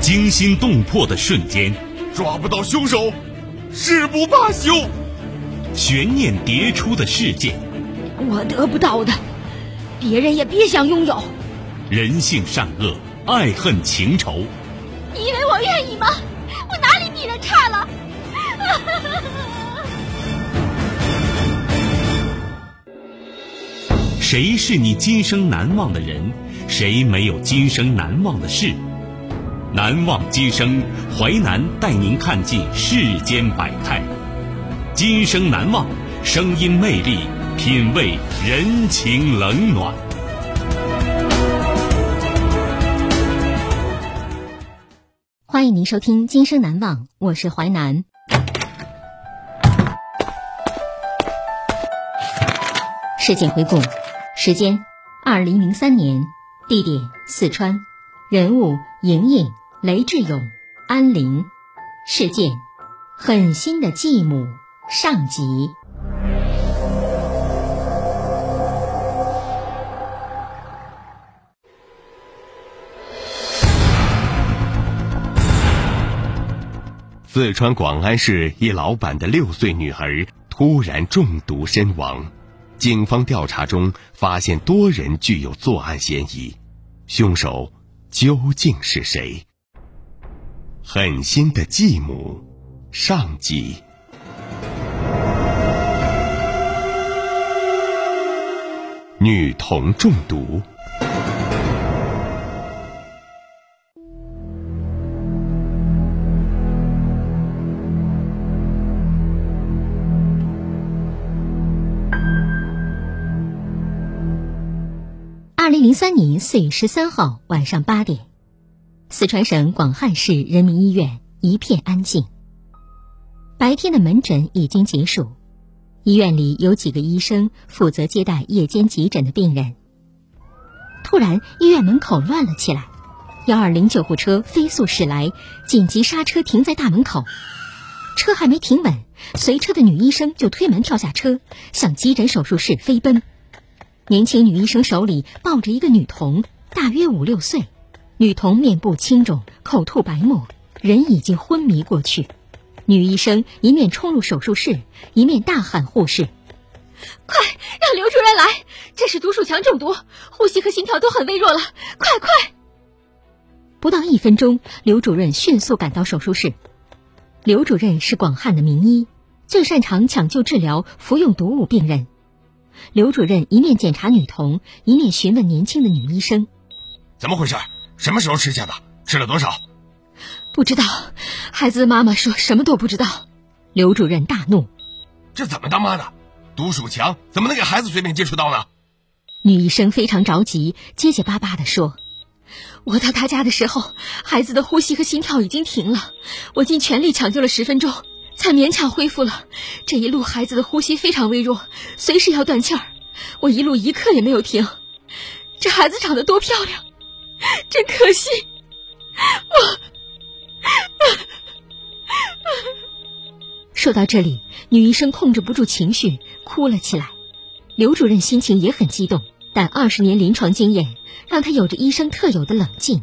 惊心动魄的瞬间，抓不到凶手，誓不罢休。悬念迭出的事件，我得不到的，别人也别想拥有。人性善恶，爱恨情仇。你以为我愿意吗？我哪里比人差了？谁是你今生难忘的人？谁没有今生难忘的事？难忘今生，淮南带您看尽世间百态。今生难忘，声音魅力，品味人情冷暖。欢迎您收听《今生难忘》，我是淮南。事件回顾：时间：二零零三年，地点：四川，人物：莹莹、雷志勇、安玲，事件：狠心的继母上集。四川广安市一老板的六岁女儿突然中毒身亡，警方调查中发现多人具有作案嫌疑，凶手究竟是谁？狠心的继母，上集。女童中毒。二零零三年四月十三号晚上八点，四川省广汉市人民医院一片安静。白天的门诊已经结束，医院里有几个医生负责接待夜间急诊的病人。突然，医院门口乱了起来，幺二零救护车飞速驶来，紧急刹车停在大门口。车还没停稳，随车的女医生就推门跳下车，向急诊手术室飞奔。年轻女医生手里抱着一个女童，大约五六岁。女童面部青肿，口吐白沫，人已经昏迷过去。女医生一面冲入手术室，一面大喊护士：“快让刘主任来！这是毒鼠强中毒，呼吸和心跳都很微弱了，快快！”不到一分钟，刘主任迅速赶到手术室。刘主任是广汉的名医，最擅长抢救治疗服用毒物病人。刘主任一面检查女童，一面询问年轻的女医生：“怎么回事？什么时候吃下的？吃了多少？”“不知道。”孩子的妈妈说什么都不知道。刘主任大怒：“这怎么当妈的？毒鼠强怎么能给孩子随便接触到呢？”女医生非常着急，结结巴巴地说：“我到他家的时候，孩子的呼吸和心跳已经停了，我尽全力抢救了十分钟。”才勉强恢复了。这一路孩子的呼吸非常微弱，随时要断气儿。我一路一刻也没有停。这孩子长得多漂亮，真可惜。我说到这里，女医生控制不住情绪，哭了起来。刘主任心情也很激动，但二十年临床经验让他有着医生特有的冷静。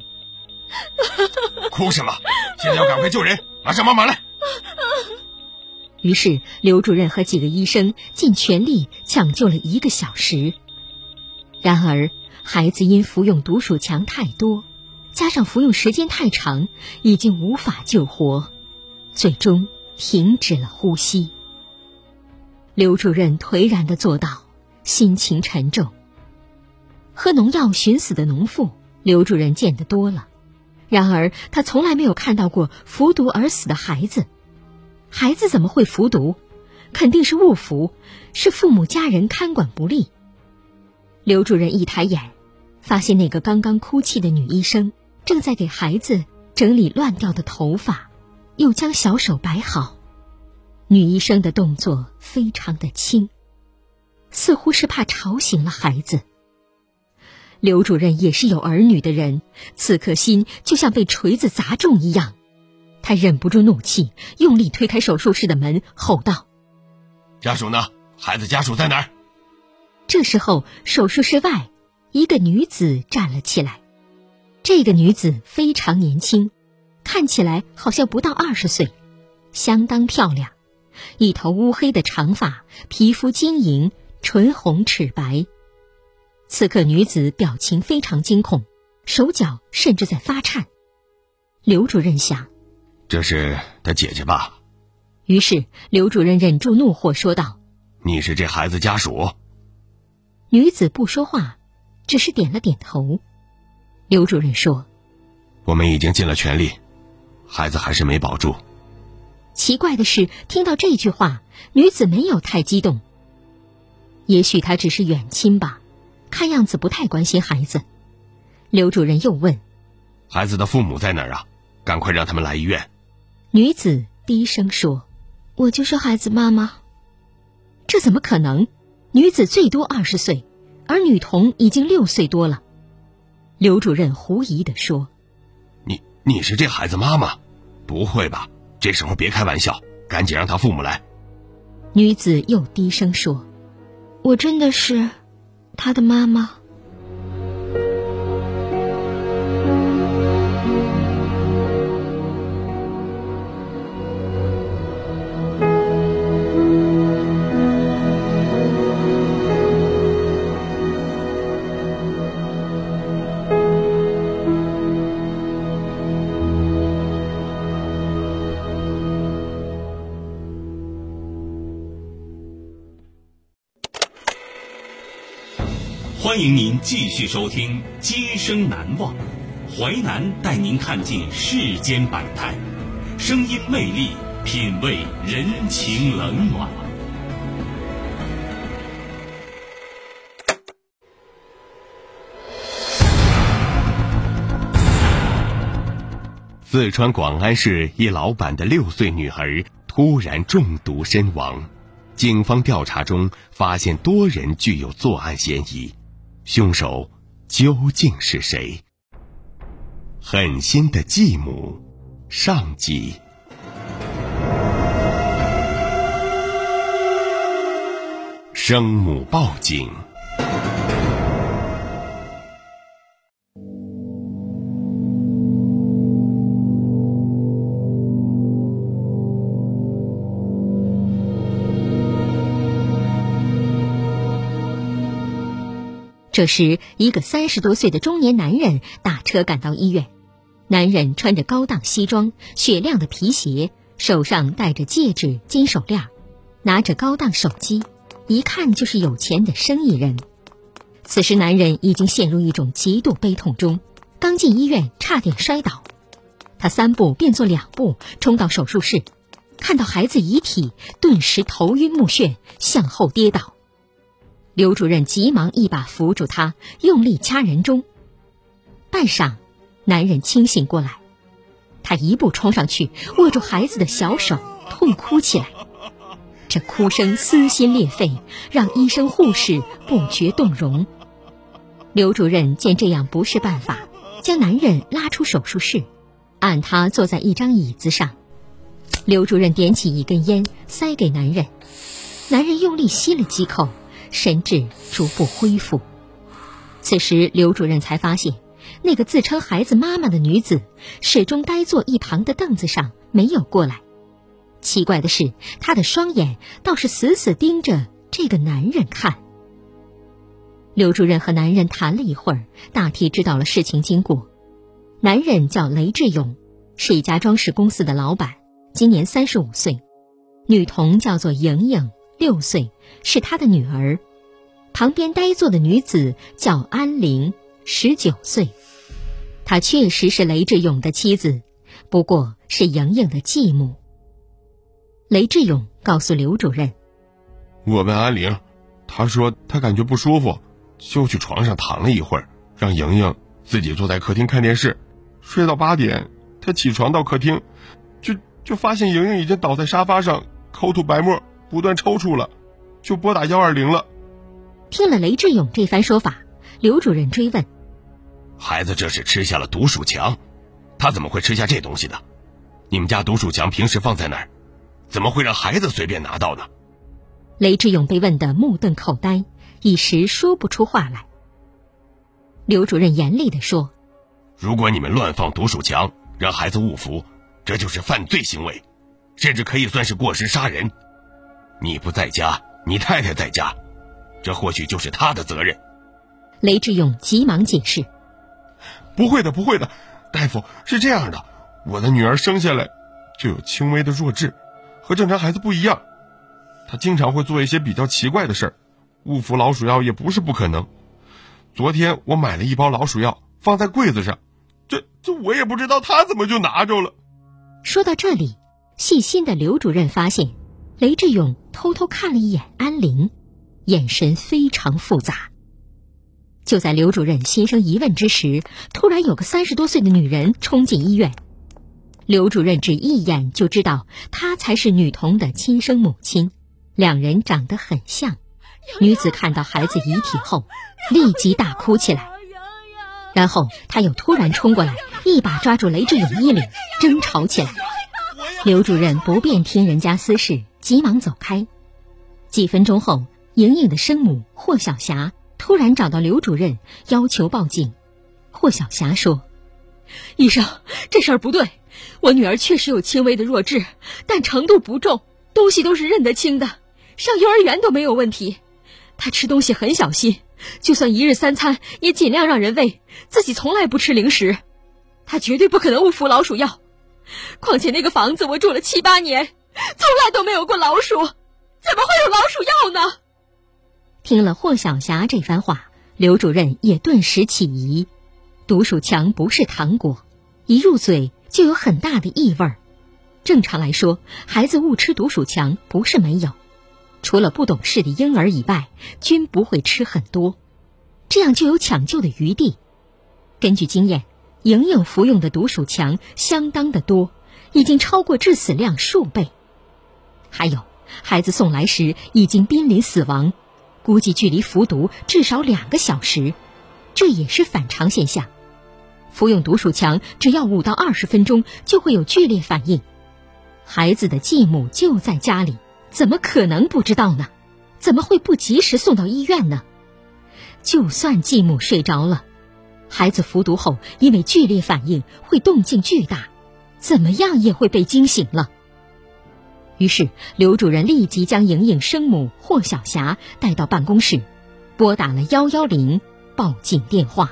哭什么？现在要赶快救人，马上帮忙来。于是，刘主任和几个医生尽全力抢救了一个小时。然而，孩子因服用毒鼠强太多，加上服用时间太长，已经无法救活，最终停止了呼吸。刘主任颓然的坐倒，心情沉重。喝农药寻死的农妇，刘主任见得多了，然而他从来没有看到过服毒而死的孩子。孩子怎么会服毒？肯定是误服，是父母家人看管不力。刘主任一抬眼，发现那个刚刚哭泣的女医生正在给孩子整理乱掉的头发，又将小手摆好。女医生的动作非常的轻，似乎是怕吵醒了孩子。刘主任也是有儿女的人，此刻心就像被锤子砸中一样。他忍不住怒气，用力推开手术室的门，吼道：“家属呢？孩子家属在哪儿？”这时候，手术室外，一个女子站了起来。这个女子非常年轻，看起来好像不到二十岁，相当漂亮，一头乌黑的长发，皮肤晶莹，唇红齿白。此刻女子表情非常惊恐，手脚甚至在发颤。刘主任想，这是他姐姐吧？于是刘主任忍住怒火说道：“你是这孩子家属？”女子不说话，只是点了点头。刘主任说：“我们已经尽了全力，孩子还是没保住。”奇怪的是，听到这句话，女子没有太激动。也许她只是远亲吧，看样子不太关心孩子。刘主任又问：“孩子的父母在哪儿啊？赶快让他们来医院。”女子低声说：“我就是孩子妈妈。”这怎么可能？女子最多二十岁，而女童已经六岁多了。刘主任狐疑地说：“你你是这孩子妈妈？不会吧？这时候别开玩笑，赶紧让他父母来。”女子又低声说：“我真的是他的妈妈。”欢迎您继续收听《今生难忘》，淮南带您看尽世间百态，声音魅力，品味人情冷暖。四川广安市一老板的六岁女儿突然中毒身亡，警方调查中发现多人具有作案嫌疑。凶手究竟是谁？狠心的继母，上集。生母报警。这时，一个三十多岁的中年男人打车赶到医院。男人穿着高档西装、雪亮的皮鞋，手上戴着戒指、金手链，拿着高档手机，一看就是有钱的生意人。此时，男人已经陷入一种极度悲痛中，刚进医院差点摔倒。他三步并作两步冲到手术室，看到孩子遗体，顿时头晕目眩，向后跌倒。刘主任急忙一把扶住他，用力掐人中。半晌，男人清醒过来，他一步冲上去，握住孩子的小手，痛哭起来。这哭声撕心裂肺，让医生护士不觉动容。刘主任见这样不是办法，将男人拉出手术室，按他坐在一张椅子上。刘主任点起一根烟，塞给男人，男人用力吸了几口。神智逐步恢复。此时，刘主任才发现，那个自称孩子妈妈的女子始终呆坐一旁的凳子上，没有过来。奇怪的是，她的双眼倒是死死盯着这个男人看。刘主任和男人谈了一会儿，大体知道了事情经过。男人叫雷志勇，是一家装饰公司的老板，今年三十五岁。女童叫做莹莹。六岁是他的女儿，旁边呆坐的女子叫安玲，十九岁。她确实是雷志勇的妻子，不过是莹莹的继母。雷志勇告诉刘主任：“我问安玲，她说她感觉不舒服，就去床上躺了一会儿，让莹莹自己坐在客厅看电视，睡到八点，她起床到客厅，就就发现莹莹已经倒在沙发上，口吐白沫。”不断抽搐了，就拨打幺二零了。听了雷志勇这番说法，刘主任追问：“孩子这是吃下了毒鼠强，他怎么会吃下这东西的？你们家毒鼠强平时放在哪儿？怎么会让孩子随便拿到呢？”雷志勇被问得目瞪口呆，一时说不出话来。刘主任严厉地说：“如果你们乱放毒鼠强，让孩子误服，这就是犯罪行为，甚至可以算是过失杀人。你不在家，你太太在家，这或许就是她的责任。雷志勇急忙解释：“不会的，不会的，大夫是这样的，我的女儿生下来就有轻微的弱智，和正常孩子不一样。她经常会做一些比较奇怪的事儿，误服老鼠药也不是不可能。昨天我买了一包老鼠药放在柜子上，这这我也不知道她怎么就拿着了。”说到这里，细心的刘主任发现，雷志勇偷偷看了一眼安玲，眼神非常复杂。就在刘主任心生疑问之时，突然有个三十多岁的女人冲进医院。刘主任只一眼就知道她才是女童的亲生母亲，两人长得很像。女子看到孩子遗体后，立即大哭起来，然后她又突然冲过来，一把抓住雷志勇衣领，争吵起来。刘主任不便听人家私事，急忙走开。几分钟后，莹莹的生母霍小霞。突然找到刘主任，要求报警。霍小霞说：“医生，这事儿不对。我女儿确实有轻微的弱智，但程度不重，东西都是认得清的，上幼儿园都没有问题。她吃东西很小心，就算一日三餐也尽量让人喂，自己从来不吃零食。她绝对不可能误服老鼠药。况且那个房子我住了七八年，从来都没有过老鼠，怎么会有老鼠药呢？”听了霍小霞这番话，刘主任也顿时起疑。毒鼠强不是糖果，一入嘴就有很大的异味儿。正常来说，孩子误吃毒鼠强不是没有，除了不懂事的婴儿以外，均不会吃很多，这样就有抢救的余地。根据经验，莹莹服用的毒鼠强相当的多，已经超过致死量数倍。还有，孩子送来时已经濒临死亡。估计距离服毒至少两个小时，这也是反常现象。服用毒鼠强只要五到二十分钟就会有剧烈反应。孩子的继母就在家里，怎么可能不知道呢？怎么会不及时送到医院呢？就算继母睡着了，孩子服毒后因为剧烈反应会动静巨大，怎么样也会被惊醒了。于是，刘主任立即将莹莹生母霍小霞带到办公室，拨打了幺幺零报警电话。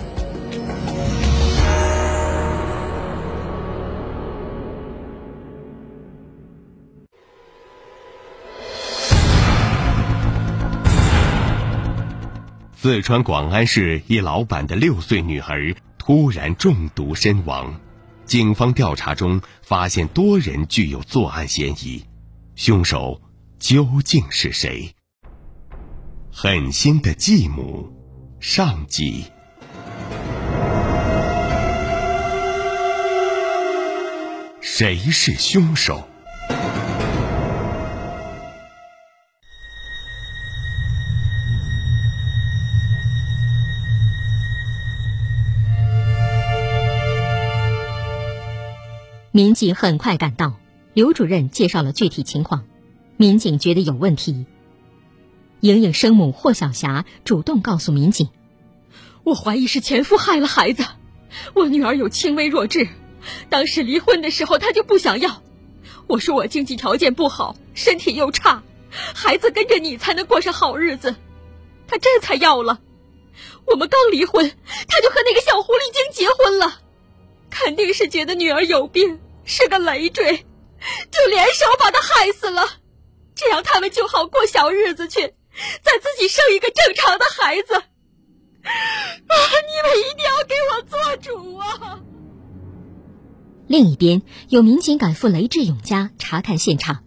四川广安市一老板的六岁女儿突然中毒身亡，警方调查中发现多人具有作案嫌疑，凶手究竟是谁？狠心的继母，上集。谁是凶手？民警很快赶到，刘主任介绍了具体情况。民警觉得有问题。莹莹生母霍小霞主动告诉民警：“我怀疑是前夫害了孩子。我女儿有轻微弱智，当时离婚的时候她就不想要。我说我经济条件不好，身体又差，孩子跟着你才能过上好日子，她这才要了。我们刚离婚，她就和那个小狐狸精结婚了。”肯定是觉得女儿有病，是个累赘，就联手把她害死了，这样他们就好过小日子去，再自己生一个正常的孩子。啊！你们一定要给我做主啊！另一边，有民警赶赴雷志勇家查看现场，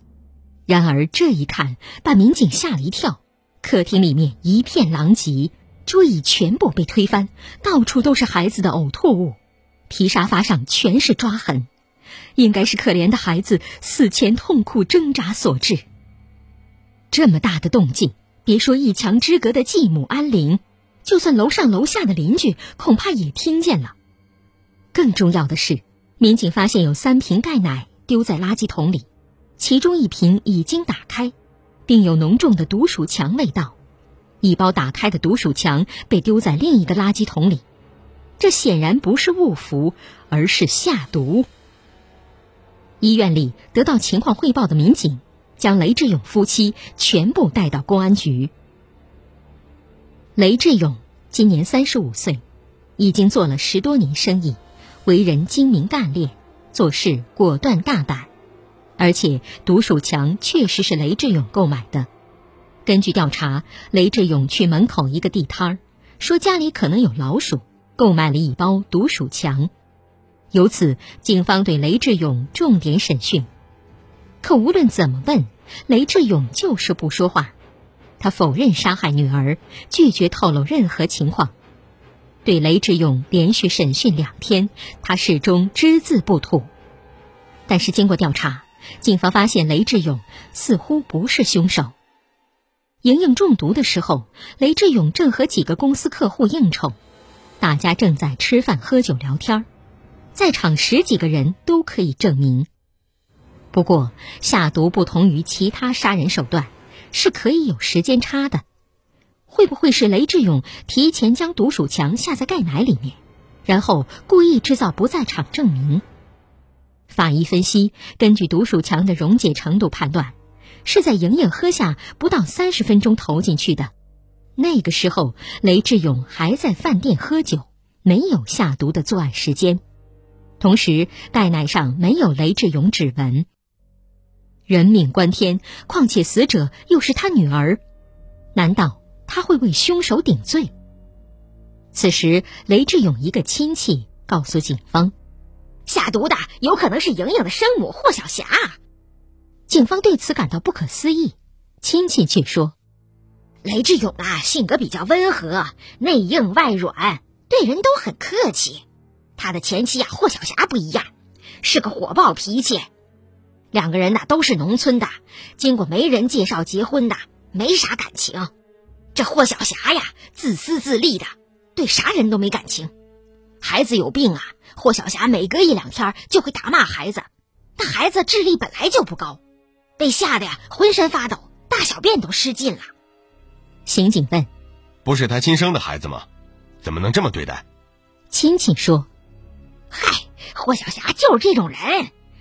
然而这一看把民警吓了一跳。客厅里面一片狼藉，桌椅全部被推翻，到处都是孩子的呕吐物，皮沙发上全是抓痕，应该是可怜的孩子死前痛苦挣扎所致。这么大的动静，别说一墙之隔的继母安玲，就算楼上楼下的邻居，恐怕也听见了。更重要的是，民警发现有三瓶钙奶丢在垃圾桶里，其中一瓶已经打开。并有浓重的毒鼠强味道，一包打开的毒鼠强被丢在另一个垃圾桶里，这显然不是误服，而是下毒。医院里得到情况汇报的民警将雷志勇夫妻全部带到公安局。雷志勇今年三十五岁，已经做了十多年生意，为人精明干练，做事果断大胆。而且毒鼠强确实是雷志勇购买的。根据调查，雷志勇去门口一个地摊儿，说家里可能有老鼠，购买了一包毒鼠强。由此，警方对雷志勇重点审讯。可无论怎么问，雷志勇就是不说话。他否认杀害女儿，拒绝透露任何情况。对雷志勇连续审讯两天，他始终只字不吐。但是经过调查。警方发现雷志勇似乎不是凶手。莹莹中毒的时候，雷志勇正和几个公司客户应酬，大家正在吃饭、喝酒、聊天，在场十几个人都可以证明。不过，下毒不同于其他杀人手段，是可以有时间差的。会不会是雷志勇提前将毒鼠强下在钙奶里面，然后故意制造不在场证明？法医分析，根据毒鼠强的溶解程度判断，是在莹莹喝下不到三十分钟投进去的。那个时候，雷志勇还在饭店喝酒，没有下毒的作案时间。同时，钙奶上没有雷志勇指纹。人命关天，况且死者又是他女儿，难道他会为凶手顶罪？此时，雷志勇一个亲戚告诉警方。下毒的有可能是莹莹的生母霍小霞，警方对此感到不可思议。亲戚却说：“雷志勇啊，性格比较温和，内硬外软，对人都很客气。他的前妻啊，霍小霞不一样，是个火爆脾气。两个人呐都是农村的，经过媒人介绍结婚的，没啥感情。这霍小霞呀，自私自利的，对啥人都没感情。孩子有病啊。”霍小霞每隔一两天就会打骂孩子，那孩子智力本来就不高，被吓得呀浑身发抖，大小便都失禁了。刑警问：“不是他亲生的孩子吗？怎么能这么对待？”亲戚说：“嗨，霍小霞就是这种人，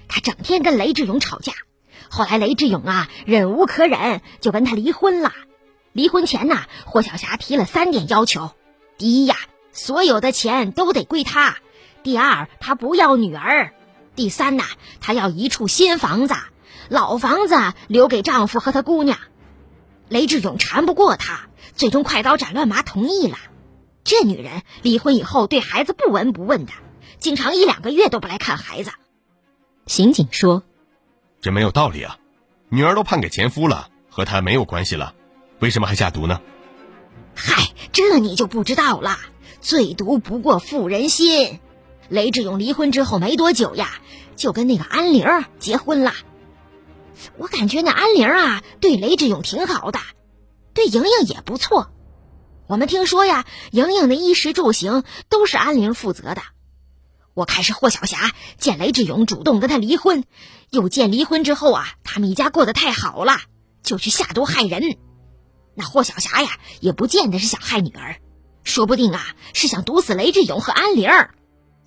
他整天跟雷志勇吵架，后来雷志勇啊忍无可忍，就跟他离婚了。离婚前呢，霍小霞提了三点要求：第一呀，所有的钱都得归他。”第二，他不要女儿；第三呐，他要一处新房子，老房子留给丈夫和他姑娘。雷志勇缠不过他，最终快刀斩乱麻同意了。这女人离婚以后对孩子不闻不问的，经常一两个月都不来看孩子。刑警说：“这没有道理啊！女儿都判给前夫了，和他没有关系了，为什么还下毒呢？”嗨，这你就不知道了。最毒不过妇人心。雷志勇离婚之后没多久呀，就跟那个安玲结婚了。我感觉那安玲啊，对雷志勇挺好的，对莹莹也不错。我们听说呀，莹莹的衣食住行都是安玲负责的。我看是霍小霞见雷志勇主动跟他离婚，又见离婚之后啊，他们一家过得太好了，就去下毒害人。那霍小霞呀，也不见得是想害女儿，说不定啊，是想毒死雷志勇和安玲。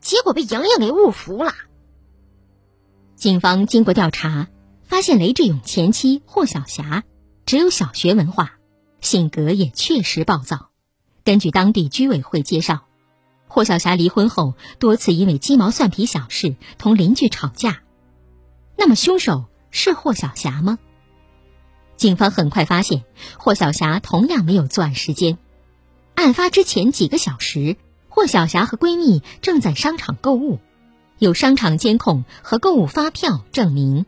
结果被莹莹给误服了。警方经过调查，发现雷志勇前妻霍小霞只有小学文化，性格也确实暴躁。根据当地居委会介绍，霍小霞离婚后多次因为鸡毛蒜皮小事同邻居吵架。那么凶手是霍小霞吗？警方很快发现，霍小霞同样没有作案时间。案发之前几个小时。霍小霞和闺蜜正在商场购物，有商场监控和购物发票证明。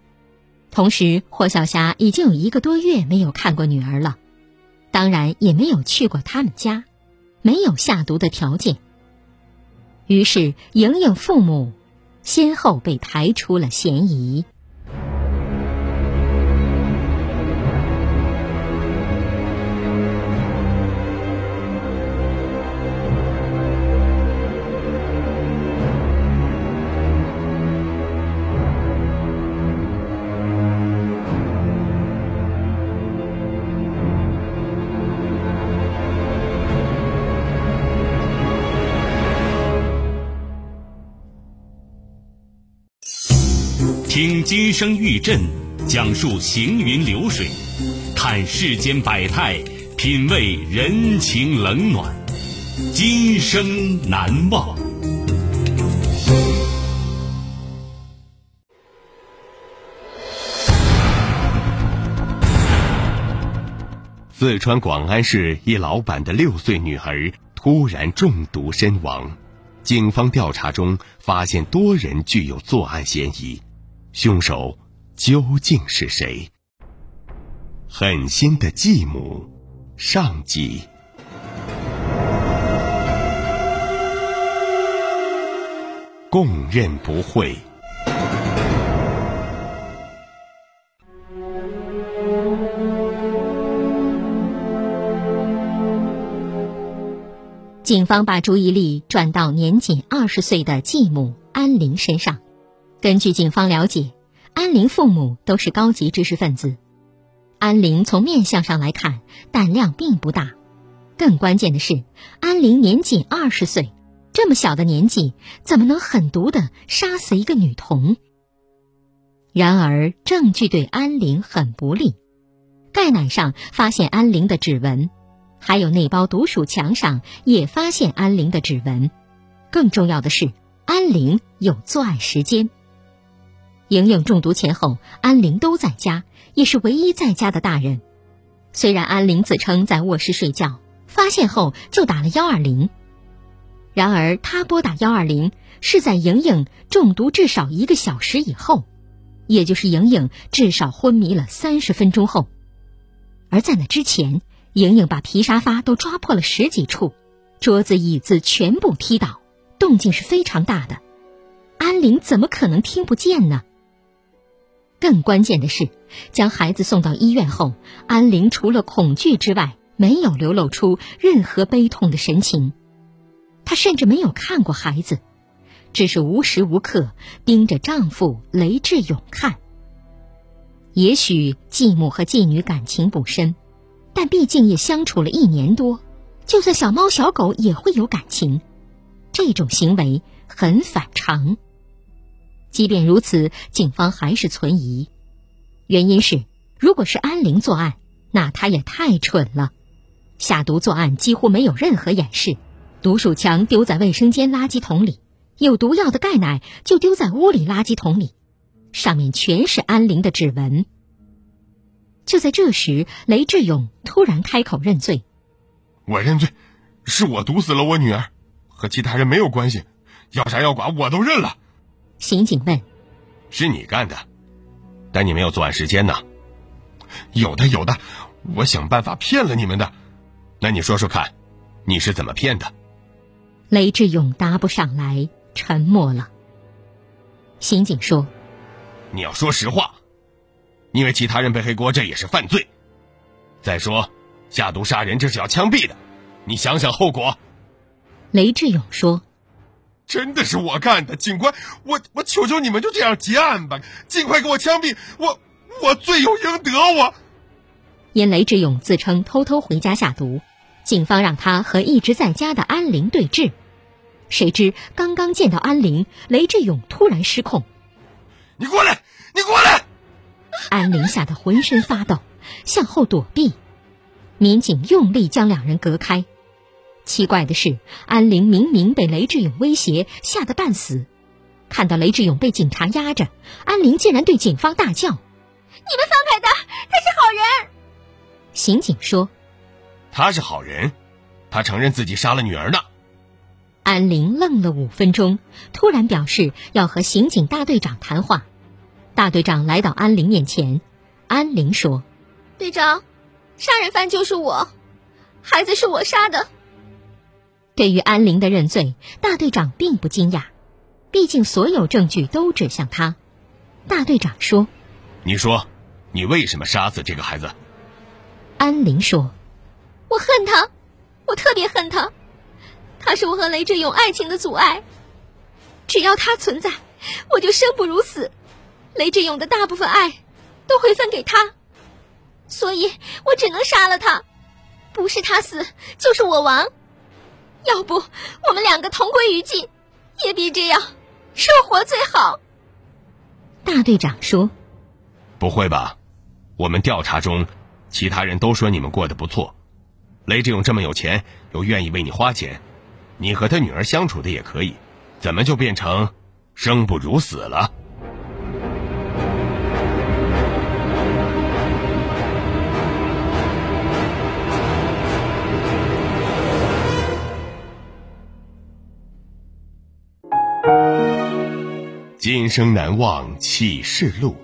同时，霍小霞已经有一个多月没有看过女儿了，当然也没有去过他们家，没有下毒的条件。于是，莹莹父母先后被排除了嫌疑。听金声玉振讲述行云流水，看世间百态，品味人情冷暖，今生难忘。四川广安市一老板的六岁女儿突然中毒身亡，警方调查中发现多人具有作案嫌疑。凶手究竟是谁？狠心的继母，上集。供认不讳。警方把注意力转到年仅二十岁的继母安玲身上。根据警方了解，安玲父母都是高级知识分子。安玲从面相上来看，胆量并不大。更关键的是，安玲年仅二十岁，这么小的年纪，怎么能狠毒的杀死一个女童？然而，证据对安玲很不利。盖奶上发现安玲的指纹，还有那包毒鼠强上也发现安玲的指纹。更重要的是，安玲有作案时间。莹莹中毒前后，安玲都在家，也是唯一在家的大人。虽然安玲自称在卧室睡觉，发现后就打了幺二零，然而她拨打幺二零是在莹莹中毒至少一个小时以后，也就是莹莹至少昏迷了三十分钟后。而在那之前，莹莹把皮沙发都抓破了十几处，桌子椅子全部踢倒，动静是非常大的。安玲怎么可能听不见呢？更关键的是，将孩子送到医院后，安玲除了恐惧之外，没有流露出任何悲痛的神情。她甚至没有看过孩子，只是无时无刻盯着丈夫雷志勇看。也许继母和继女感情不深，但毕竟也相处了一年多，就算小猫小狗也会有感情。这种行为很反常。即便如此，警方还是存疑，原因是，如果是安玲作案，那她也太蠢了。下毒作案几乎没有任何掩饰，毒鼠强丢在卫生间垃圾桶里，有毒药的钙奶就丢在屋里垃圾桶里，上面全是安玲的指纹。就在这时，雷志勇突然开口认罪：“我认罪，是我毒死了我女儿，和其他人没有关系，要杀要剐我都认了。”刑警问：“是你干的，但你没有作案时间呢？”“有的，有的，我想办法骗了你们的。”“那你说说看，你是怎么骗的？”雷志勇答不上来，沉默了。刑警说：“你要说实话，因为其他人背黑锅，这也是犯罪。再说，下毒杀人这是要枪毙的，你想想后果。”雷志勇说。真的是我干的，警官，我我求求你们就这样结案吧，尽快给我枪毙，我我罪有应得。我因雷志勇自称偷偷回家下毒，警方让他和一直在家的安玲对峙，谁知刚刚见到安玲，雷志勇突然失控，你过来，你过来！安玲吓得浑身发抖，向后躲避，民警用力将两人隔开。奇怪的是，安玲明明被雷志勇威胁，吓得半死。看到雷志勇被警察压着，安玲竟然对警方大叫：“你们放开他，他是好人！”刑警说：“他是好人，他承认自己杀了女儿呢。”安玲愣了五分钟，突然表示要和刑警大队长谈话。大队长来到安玲面前，安玲说：“队长，杀人犯就是我，孩子是我杀的。”对于安玲的认罪，大队长并不惊讶，毕竟所有证据都指向他。大队长说：“你说，你为什么杀死这个孩子？”安玲说：“我恨他，我特别恨他。”他是我和雷志勇爱情的阻碍，只要他存在，我就生不如死。雷志勇的大部分爱都会分给他，所以我只能杀了他。不是他死，就是我亡。要不我们两个同归于尽，也比这样生活最好。大队长说：“不会吧？我们调查中，其他人都说你们过得不错。雷志勇这么有钱，又愿意为你花钱。”你和他女儿相处的也可以，怎么就变成生不如死了？今生难忘启示录，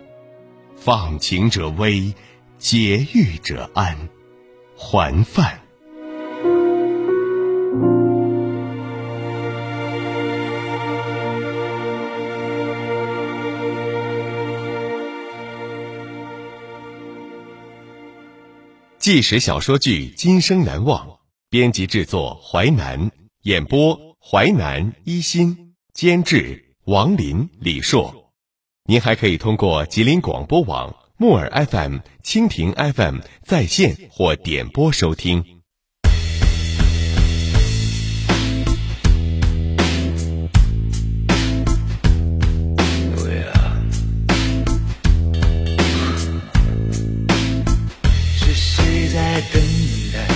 放情者危，劫狱者安，还饭。纪实小说剧《今生难忘》，编辑制作淮南，演播淮南一心，监制王林、李硕。您还可以通过吉林广播网、木耳 FM、蜻蜓 FM 在线或点播收听。是谁在等待？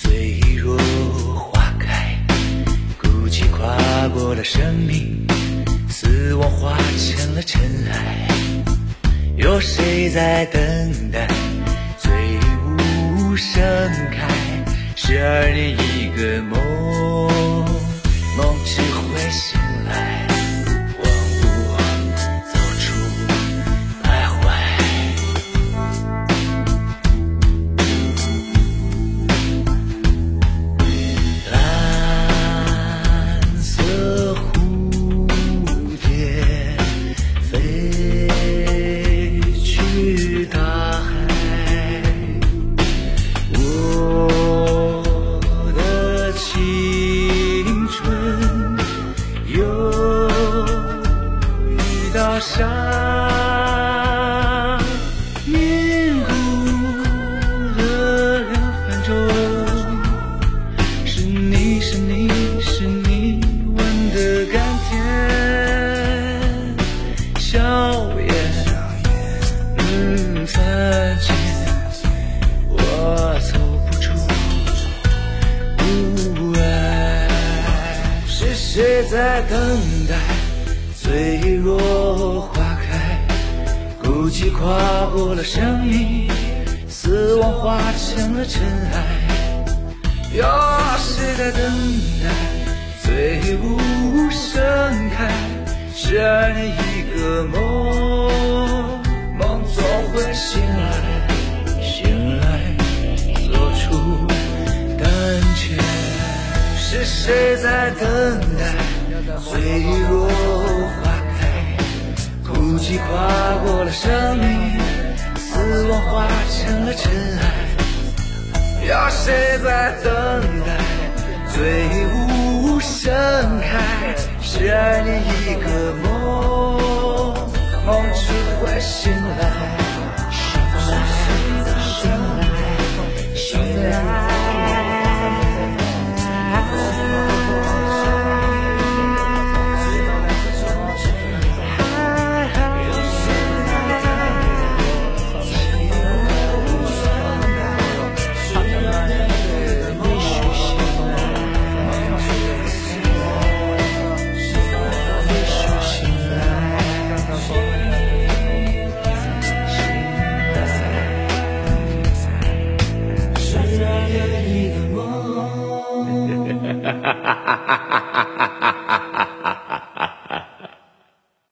脆弱花开，孤寂跨过了生命，死亡化成了尘埃，有谁在等待？醉舞盛开，十二年一个梦，梦只会醒来。化成了尘埃，有谁在等待？醉舞盛开，是爱你一个梦，梦终会醒来。